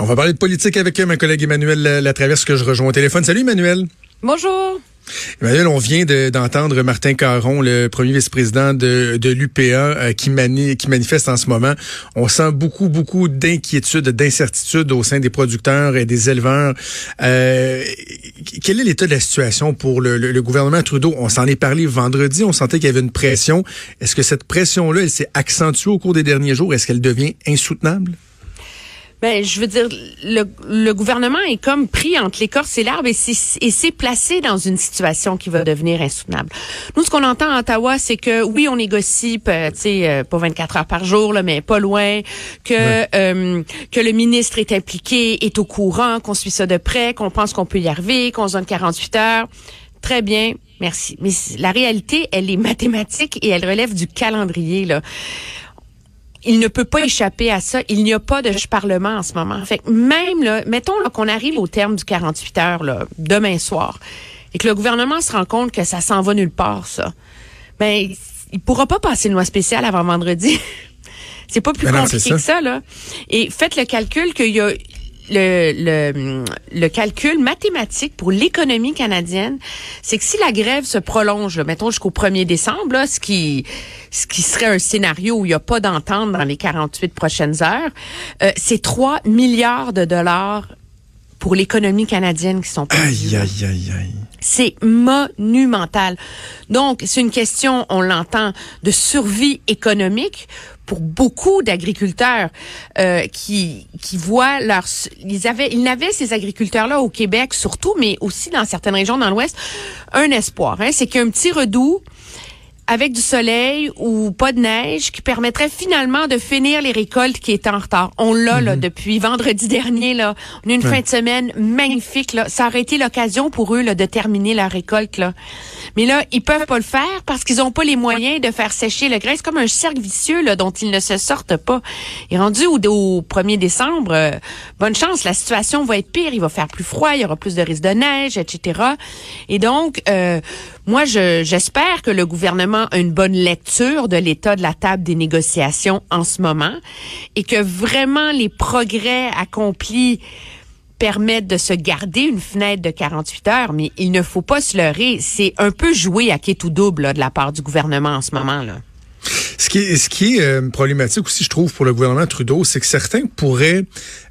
On va parler de politique avec ma collègue Emmanuel Latraverse que je rejoins au téléphone. Salut Emmanuel. Bonjour. Emmanuel, on vient d'entendre Martin Caron, le premier vice-président de, de l'UPA, euh, qui, qui manifeste en ce moment. On sent beaucoup, beaucoup d'inquiétude, d'incertitude au sein des producteurs et des éleveurs. Euh, quel est l'état de la situation pour le, le gouvernement Trudeau? On s'en est parlé vendredi, on sentait qu'il y avait une pression. Est-ce que cette pression-là, elle s'est accentuée au cours des derniers jours? Est-ce qu'elle devient insoutenable? Ben, je veux dire, le, le, gouvernement est comme pris entre l'écorce et l'arbre et s'est placé dans une situation qui va devenir insoutenable. Nous, ce qu'on entend à Ottawa, c'est que oui, on négocie, tu sais, euh, pas 24 heures par jour, là, mais pas loin, que euh, que le ministre est impliqué, est au courant, qu'on suit ça de près, qu'on pense qu'on peut y arriver, qu'on se donne 48 heures. Très bien, merci. Mais la réalité, elle est mathématique et elle relève du calendrier, là il ne peut pas échapper à ça. Il n'y a pas de parlement en ce moment. Fait même là, mettons qu'on arrive au terme du 48 heures là, demain soir et que le gouvernement se rend compte que ça s'en va nulle part ça. Ben il pourra pas passer une loi spéciale avant vendredi. C'est pas plus ben compliqué que ça là. Et faites le calcul qu'il y a le, le, le, calcul mathématique pour l'économie canadienne, c'est que si la grève se prolonge, mettons jusqu'au 1er décembre, là, ce qui ce qui serait un scénario où il n'y a pas d'entente dans les 48 prochaines heures, euh, c'est 3 milliards de dollars pour l'économie canadienne qui sont perdus. Aïe, aïe, aïe, aïe. C'est monumental. Donc, c'est une question, on l'entend, de survie économique pour beaucoup d'agriculteurs euh, qui qui voient leur ils avaient ils n'avaient ces agriculteurs là au Québec surtout mais aussi dans certaines régions dans l'ouest un espoir hein, c'est qu'un petit redout avec du soleil ou pas de neige qui permettrait finalement de finir les récoltes qui étaient en retard. On l'a là mhm. depuis vendredi dernier là. On a une fin de semaine magnifique là. Ça aurait été l'occasion pour eux là, de terminer la récolte là. Mais là, ils peuvent pas le faire parce qu'ils ont pas les moyens de faire sécher le grain. C'est comme un cercle vicieux là, dont ils ne se sortent pas. Et rendu au, au 1er décembre, euh, bonne chance, la situation va être pire. Il va faire plus froid, il y aura plus de risques de neige, etc. Et donc, euh, moi, j'espère que le gouvernement a une bonne lecture de l'état de la table des négociations en ce moment et que vraiment les progrès accomplis permettent de se garder une fenêtre de 48 heures, mais il ne faut pas se leurrer. C'est un peu joué à qui tout double de la part du gouvernement en ce moment. là. Ce qui est, ce qui est euh, problématique aussi, je trouve, pour le gouvernement Trudeau, c'est que certains pourraient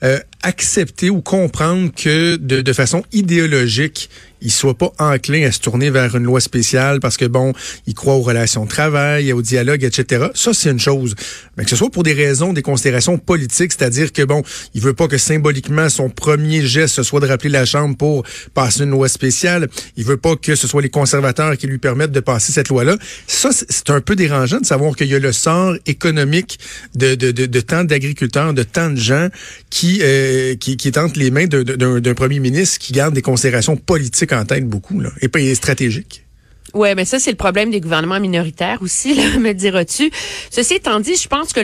euh, accepter ou comprendre que de, de façon idéologique, il soit pas enclin à se tourner vers une loi spéciale parce que bon, il croit aux relations de travail, au dialogue, etc. Ça, c'est une chose. Mais que ce soit pour des raisons, des considérations politiques, c'est-à-dire que bon, il veut pas que symboliquement son premier geste ce soit de rappeler la Chambre pour passer une loi spéciale. Il veut pas que ce soit les conservateurs qui lui permettent de passer cette loi-là. Ça, c'est un peu dérangeant de savoir qu'il y a le sort économique de, de, de, de tant d'agriculteurs, de tant de gens qui euh, euh, qui, est entre les mains d'un premier ministre qui garde des considérations politiques en tête beaucoup, et pas stratégiques. Ouais, mais ça c'est le problème des gouvernements minoritaires aussi, me diras-tu. Ceci étant dit, je pense que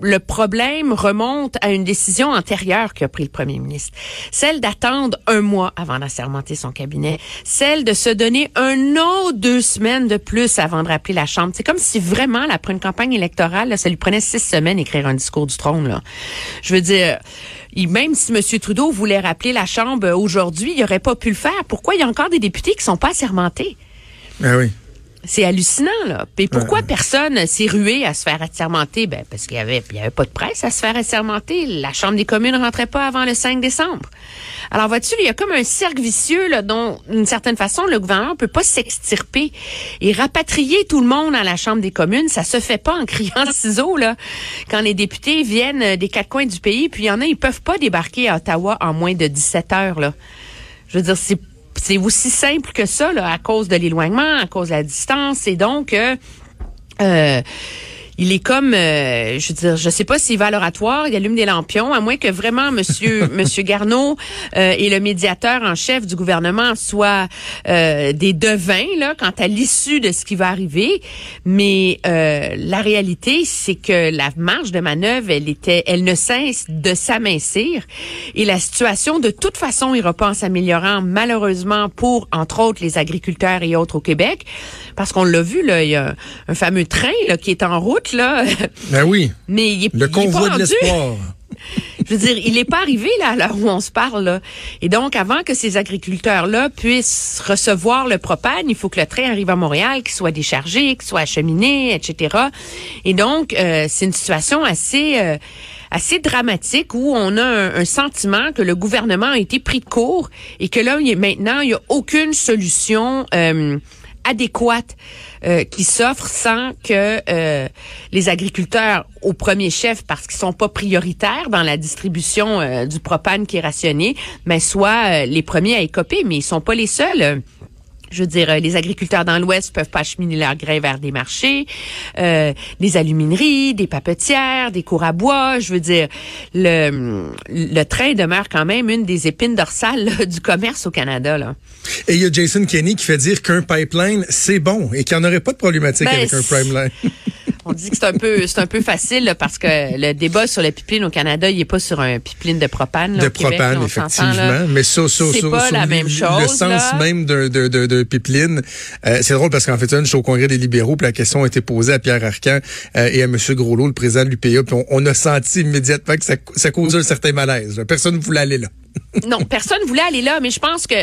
le problème remonte à une décision antérieure qu'a pris le premier ministre. Celle d'attendre un mois avant d'assermenter son cabinet. Celle de se donner un an, deux semaines de plus avant de rappeler la Chambre. C'est comme si vraiment, après une campagne électorale, ça lui prenait six semaines d'écrire un discours du trône. Je veux dire, même si M. Trudeau voulait rappeler la Chambre aujourd'hui, il n'aurait pas pu le faire. Pourquoi? Il y a encore des députés qui sont pas assermentés? Ah oui. C'est hallucinant, là. Et pourquoi personne s'est rué à se faire assermenter? Ben, parce qu'il y avait, il y avait pas de presse à se faire assermenter. La Chambre des communes rentrait pas avant le 5 décembre. Alors, vois-tu, il y a comme un cercle vicieux, là, dont, d'une certaine façon, le gouvernement peut pas s'extirper. Et rapatrier tout le monde à la Chambre des communes, ça se fait pas en criant ciseaux, là. Quand les députés viennent des quatre coins du pays, puis il y en a, ils peuvent pas débarquer à Ottawa en moins de 17 heures, là. Je veux dire, c'est c'est aussi simple que ça, là, à cause de l'éloignement, à cause de la distance. Et donc, euh, euh il est comme, euh, je veux dire, je sais pas s'il va à l'oratoire, il allume des lampions, à moins que vraiment Monsieur Monsieur Garneau euh, et le médiateur en chef du gouvernement soient euh, des devins là quant à l'issue de ce qui va arriver. Mais euh, la réalité, c'est que la marge de manœuvre, elle était, elle ne cesse de s'amincir et la situation de toute façon ira pas en s'améliorant malheureusement pour entre autres les agriculteurs et autres au Québec, parce qu'on l'a vu là, il y a un fameux train là qui est en route là. Ben oui. Mais il est Le convoi de l'espoir. Je veux dire, il n'est pas arrivé là à l'heure où on se parle. Là. Et donc, avant que ces agriculteurs-là puissent recevoir le propane, il faut que le train arrive à Montréal, qu'il soit déchargé, qu'il soit acheminé, etc. Et donc, euh, c'est une situation assez euh, assez dramatique où on a un, sentiment que le gouvernement a été pris de court et que là, il maintenant, il n'y a aucune solution euh, adéquate euh, qui s'offre sans que euh, les agriculteurs, au premier chef, parce qu'ils sont pas prioritaires dans la distribution euh, du propane qui est rationné, mais soient les premiers à écoper, mais ils sont pas les seuls. Je veux dire, les agriculteurs dans l'Ouest peuvent pas acheminer leurs grains vers des marchés, des alumineries, des papetières, des cours à bois. Je veux dire, le, train demeure quand même une des épines dorsales du commerce au Canada. Et il y a Jason Kenney qui fait dire qu'un pipeline, c'est bon et qu'il n'y en aurait pas de problématique ben, avec un pipeline. On dit que c'est un peu c'est un peu facile parce que le débat sur le pipeline au Canada, il est pas sur un pipeline de propane. de propane, effectivement. mais ça, ça, c'est pas la même chose. Le sens même d'un de, de, de, pipeline. Euh, c'est drôle parce qu'en fait, je suis au Congrès des libéraux, puis la question a été posée à Pierre Arcan euh, et à M. Groslot, le président de l'UPA, puis on, a senti immédiatement que ça, ça causait un certain malaise. Personne ne voulait aller là. non, personne ne voulait aller là, mais je pense que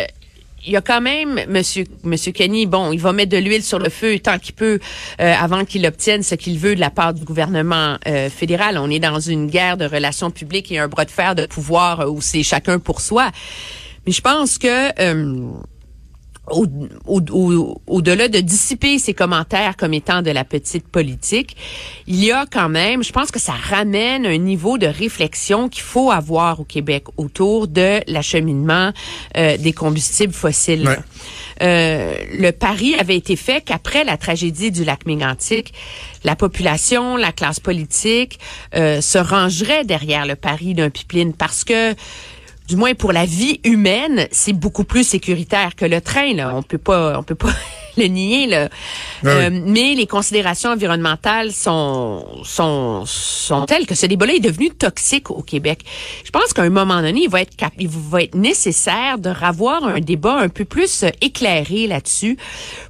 il y a quand même Monsieur Monsieur Kenny, bon, il va mettre de l'huile sur le feu tant qu'il peut euh, avant qu'il obtienne ce qu'il veut de la part du gouvernement euh, fédéral. On est dans une guerre de relations publiques et un bras de fer de pouvoir où c'est chacun pour soi. Mais je pense que au-delà de dissiper ses commentaires comme étant de la petite politique, il y a quand même, je pense que ça ramène un niveau de réflexion qu'il faut avoir au Québec autour de l'acheminement euh, des combustibles fossiles. Euh, le pari avait été fait qu'après la tragédie du lac Mégantic, la population, la classe politique euh, se rangerait derrière le pari d'un pipeline parce que du moins pour la vie humaine, c'est beaucoup plus sécuritaire que le train. Là. On peut pas, on peut pas le nier. Là. Ah euh, mais les considérations environnementales sont, sont, sont telles que ce débat-là est devenu toxique au Québec. Je pense qu'à un moment donné, il va être, il va être nécessaire de revoir un débat un peu plus euh, éclairé là-dessus,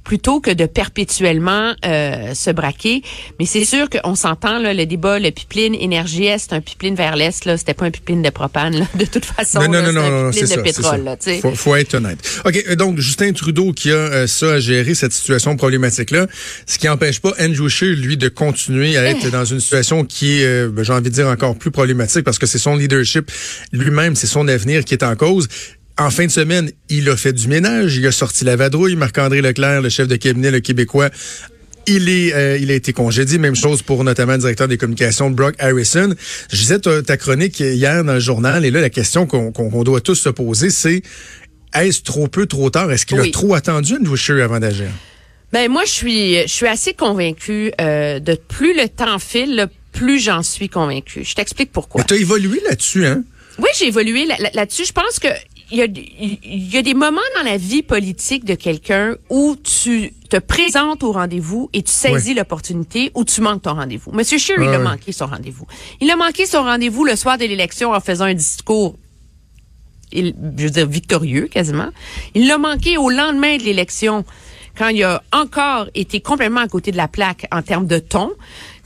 plutôt que de perpétuellement euh, se braquer. Mais c'est sûr qu'on s'entend, là, le débat, le pipeline énergie est, un pipeline vers l'Est, là, c'était pas un pipeline de propane, là, de toute façon. Non, non, non, non, c'est de pétrole, là, faut, faut être honnête. OK, donc, Justin Trudeau qui a ça à gérer cette situation problématique-là, ce qui n'empêche pas Andrew Scheer, lui, de continuer à être dans une situation qui est, euh, ben, j'ai envie de dire, encore plus problématique parce que c'est son leadership lui-même, c'est son avenir qui est en cause. En fin de semaine, il a fait du ménage, il a sorti la vadrouille. Marc-André Leclerc, le chef de cabinet, le Québécois, il est, euh, il a été congédié. Même chose pour notamment le directeur des communications, Brock Harrison. Je disais ta, chronique hier dans le journal, et là, la question qu'on doit tous se poser, c'est est-ce trop peu, trop tard? Est-ce qu'il a trop attendu Andrew Scheer avant d'agir? Ben moi, je suis, je suis assez convaincue euh, de plus le temps file, plus j'en suis convaincue. Je t'explique pourquoi. Tu as évolué là-dessus, hein? Oui, j'ai évolué là-dessus. je pense que il y, a, il y a des moments dans la vie politique de quelqu'un où tu te présentes au rendez-vous et tu saisis l'opportunité ou tu manques ton rendez-vous. Monsieur Scheer, il a manqué son rendez-vous. Il a manqué son rendez-vous le soir de l'élection en faisant un discours je veux dire, victorieux quasiment. Il l'a manqué au lendemain de l'élection, quand il a encore été complètement à côté de la plaque en termes de ton,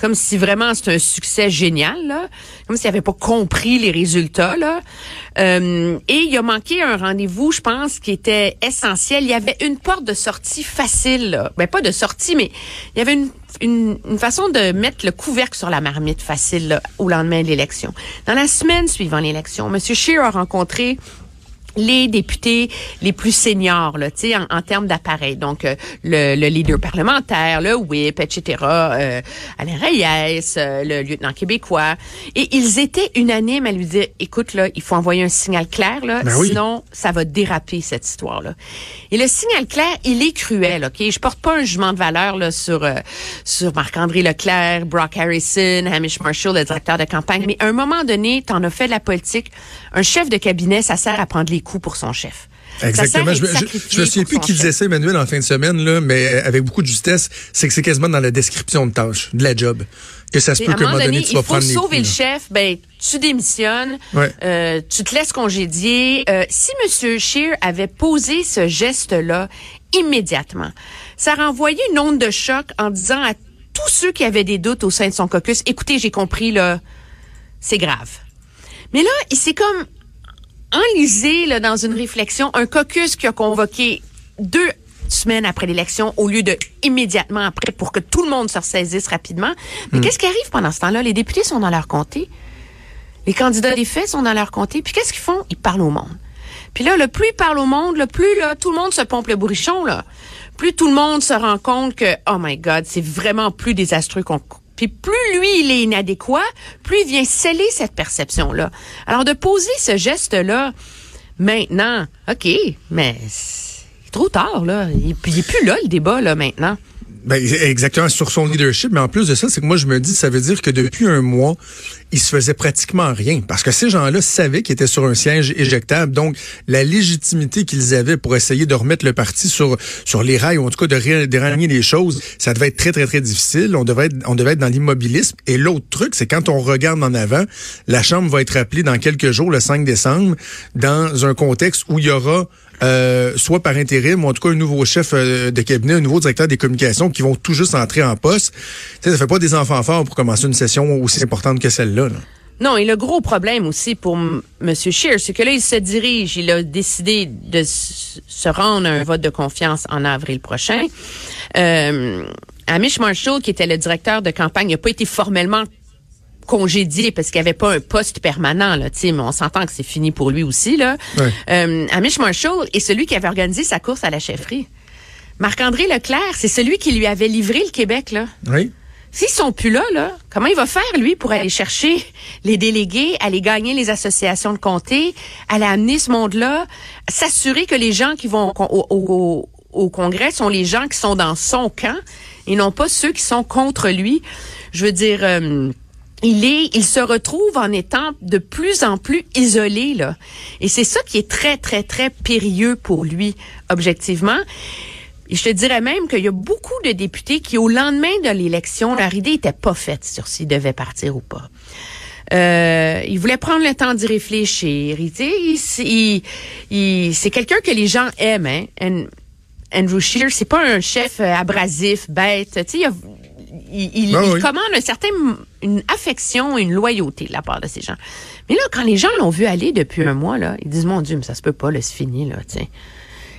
comme si vraiment c'était un succès génial, là, comme s'il n'avait pas compris les résultats. Là. Euh, et il a manqué un rendez-vous, je pense, qui était essentiel. Il y avait une porte de sortie facile. Là. Ben, pas de sortie, mais il y avait une une, une, façon de mettre le couvercle sur la marmite facile au lendemain de l'élection. Dans la semaine suivant l'élection, M. Scheer a rencontré les députés les plus seniors là, en, en termes d'appareil. Donc, euh, le, le, leader parlementaire, le whip, etc., euh, Alain Reyes, euh, le lieutenant québécois. Et ils étaient unanimes à lui dire, écoute, là, il faut envoyer un signal clair, là, ben sinon ça va déraper, cette histoire-là. Et le signal clair, il est cruel, OK? Je porte pas un jugement de valeur là, sur, sur Marc-André Leclerc, Brock Harrison, Hamish Marshall, le directeur de campagne, mais à un moment donné, tu en as fait de la politique. Un chef de cabinet, ça sert à prendre les coups pour son chef. Exactement. Je, je, me souviens plus qu'ils disaient ça, Emmanuel, en fin de semaine, là, mais avec beaucoup de justesse, c'est que c'est quasiment dans la description de tâche, de la job, que ça se peut qu'à un moment donné, tu vas prendre Il faut sauver le chef, ben, tu démissionnes, euh, tu te laisses congédier. Euh, si M. Scheer avait posé ce geste-là immédiatement, ça renvoyait une onde de choc en disant à tous ceux qui avaient des doutes au sein de son caucus, écoutez, j'ai compris, là, c'est grave. Mais là, il s'est comme enlisé là, dans une réflexion, un caucus qui a convoqué deux semaines après l'élection au lieu de immédiatement après pour que tout le monde se ressaisisse rapidement. Mais hmm. qu'est-ce qui arrive pendant ce temps-là? Les députés sont dans leur comté. Les candidats des faits sont dans leur comté. Puis qu'est-ce qu'ils font? Ils parlent au monde. Puis là, le plus ils parlent au monde, le plus là, tout le monde se pompe le bourrichon, là. Plus tout le monde se rend compte que, oh my God, c'est vraiment plus désastreux qu'on puis plus lui, il est inadéquat, plus il vient sceller cette perception-là. Alors de poser ce geste-là maintenant, OK, mais c'est trop tard, là. Il, n'est plus là, le débat, là, maintenant. Ben, exactement, sur son leadership. Mais en plus de ça, c'est que moi, je me dis, ça veut dire que depuis un mois, il se faisait pratiquement rien. Parce que ces gens-là savaient qu'ils étaient sur un siège éjectable. Donc, la légitimité qu'ils avaient pour essayer de remettre le parti sur, sur les rails, ou en tout cas de dérailler les choses, ça devait être très, très, très difficile. On devait être, on devait être dans l'immobilisme. Et l'autre truc, c'est quand on regarde en avant, la Chambre va être appelée dans quelques jours, le 5 décembre, dans un contexte où il y aura euh, soit par intérim, ou en tout cas un nouveau chef euh, de cabinet, un nouveau directeur des communications qui vont tout juste entrer en poste. Ça, ça fait pas des enfants forts pour commencer une session aussi importante que celle-là. Non, et le gros problème aussi pour M. Scheer, c'est que là, il se dirige, il a décidé de se rendre à un vote de confiance en avril prochain. Euh, Amish Marshall, qui était le directeur de campagne, n'a pas été formellement congédié parce qu'il n'y avait pas un poste permanent là, mais on s'entend que c'est fini pour lui aussi là. Euh, Amish Marshall est celui qui avait organisé sa course à la chefferie. Marc-André Leclerc, c'est celui qui lui avait livré le Québec là. Oui. S'ils sont plus là, là, comment il va faire, lui, pour aller chercher les délégués, aller gagner les associations de comté, aller amener ce monde-là, s'assurer que les gens qui vont au, au, Congrès sont les gens qui sont dans son camp et non pas ceux qui sont contre lui? Je veux dire, euh, il est, il se retrouve en étant de plus en plus isolé là, et c'est ça qui est très très très périlleux pour lui objectivement. Et je te dirais même qu'il y a beaucoup de députés qui, au lendemain de l'élection, leur idée était pas faite sur s'ils devaient partir ou pas. Euh, il voulait prendre le temps d'y réfléchir. Il, il, c'est quelqu'un que les gens aiment. Hein? Andrew Scheer, c'est pas un chef euh, abrasif, bête. Tu sais, il, il, ben commande un certain, une affection et une loyauté de la part de ces gens. Mais là, quand les gens l'ont vu aller depuis un mois, là, ils disent, mon Dieu, mais ça se peut pas, là, c'est fini, là, tiens.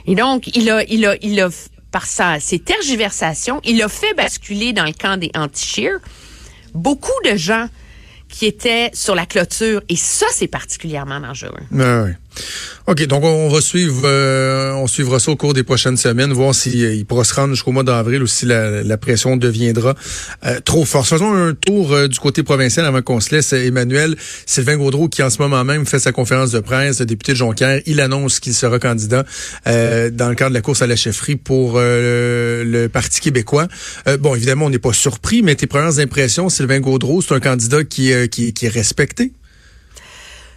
Et donc, il a, il a, il a, par sa, ses tergiversations, il a fait basculer dans le camp des anti-cheers beaucoup de gens qui étaient sur la clôture. Et ça, c'est particulièrement dangereux. Ben oui. OK, donc on va suivre, euh, on suivra ça au cours des prochaines semaines, voir s'il euh, pourra se rendre jusqu'au mois d'avril ou si la, pression deviendra euh, trop forte. Faisons un tour du côté provincial avant qu'on se laisse. Emmanuel Sylvain Gaudreau, qui en ce moment même fait sa conférence de presse, le député de Jonquière, il annonce qu'il sera candidat dans le cadre de la course à la chefferie pour le Parti québécois. bon, évidemment, on n'est pas surpris, mais tes premières impressions, Sylvain Gaudreau, c'est un candidat qui, qui, qui est respecté?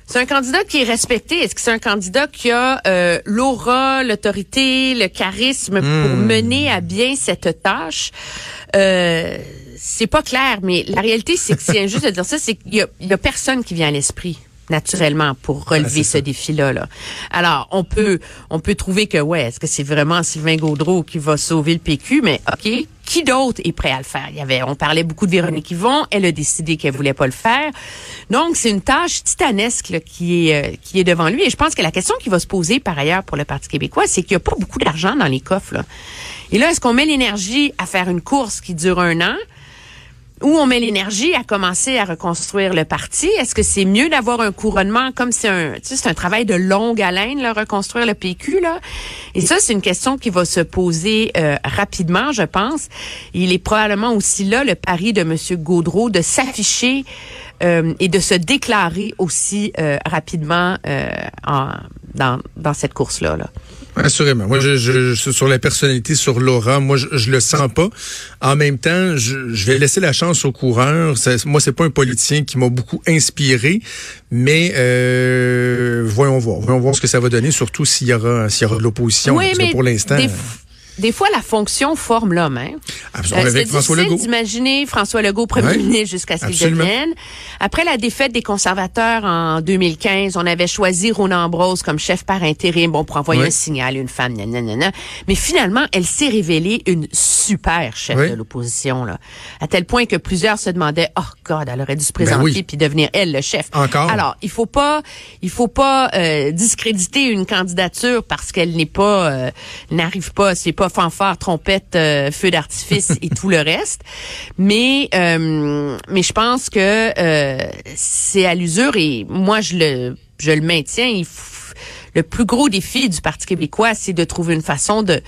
C'est un candidat qui est respecté. Est-ce que c'est un candidat qui a euh, l'aura, l'autorité, le charisme pour hmm. mener à bien cette tâche? Euh, c'est pas clair, mais la réalité, c'est que c'est injuste de dire ça, c'est qu'il y, a personne qui vient à l'esprit naturellement pour relever ce défi-là. Là. Alors, on peut on peut trouver que ouais, est-ce que c'est vraiment Sylvain Gaudreau qui va sauver le PQ Mais OK, qui d'autre est prêt à le faire? Il y avait on parlait beaucoup de Véronique Yvon, elle a décidé qu'elle voulait pas le faire. Donc, c'est une tâche titanesque qui est euh, qui est devant lui et je pense que la question qui va se poser par ailleurs pour le Parti québécois, c'est qu'il y a pas beaucoup d'argent dans les coffres. Et là, est-ce qu'on met l'énergie à faire une course qui dure un an? Où on met l'énergie à commencer à reconstruire le parti? Est-ce que c'est mieux d'avoir un couronnement comme c'est un, tu sais, c'est un travail de longue haleine, là, reconstruire le PQ, là? Et ça, c'est une question qui va se poser euh, rapidement, je pense. Il est probablement aussi là le pari de M. Gaudreau de s'afficher euh, et de se déclarer aussi euh, rapidement en, dans, dans cette course-là. Là. Assurément. Moi, je, je, sur la personnalité, sur Laura, moi, je, je le sens pas. En même temps, je, je vais laisser la chance aux coureurs. Ça, moi, c'est pas un politicien qui m'a beaucoup inspiré, mais euh, voyons voir. Voyons voir ce que ça va donner, surtout s'il y aura, s'il y aura de l'opposition. Oui, mais pour l'instant. des fois, la fonction forme l'homme. Hein? Absolument, avec François Legault. d'imaginer François Legault premier Ouais. ministre jusqu'à ce qu'il devienne. Après la défaite des conservateurs en 2015, on avait choisi Rona Ambrose comme chef par intérim, bon, pour envoyer Ouais. un signal, une femme, nanana. Mais finalement, elle s'est révélée une super chef Ouais. de l'opposition, là. À tel point que plusieurs se demandaient, oh God, elle aurait dû se présenter Ben oui. puis devenir elle le chef. Encore. Alors, il faut pas, il faut pas euh, discréditer une candidature parce qu'elle n'est pas, euh, n'arrive pas, c'est pas fanfare, trompette, euh, feu d'artifice et tout le reste. Mais, euh, mais je pense que euh, c'est à l'usure et moi je le, je le maintiens. Il le plus gros défi du Parti québécois, c'est de trouver une façon de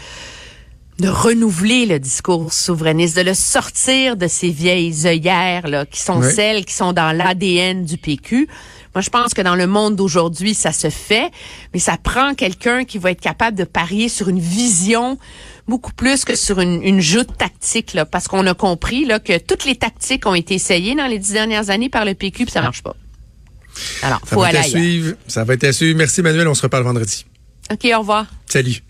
de renouveler le discours souverainiste, de le sortir de ces vieilles œillères là, qui sont celles qui sont dans l'ADN du PQ. Moi, je pense que dans le monde d'aujourd'hui, ça se fait, mais ça prend quelqu'un qui va être capable de parier sur une vision beaucoup plus que sur une, une joute tactique, là, parce qu'on a compris là, que toutes les tactiques ont été essayées dans les dix dernières années par le PQ, puis ça marche pas. Alors, Ça faut aller à suivre. Ça va être à suivre. Merci, Manuel. On se reparle vendredi. OK, au revoir. Salut.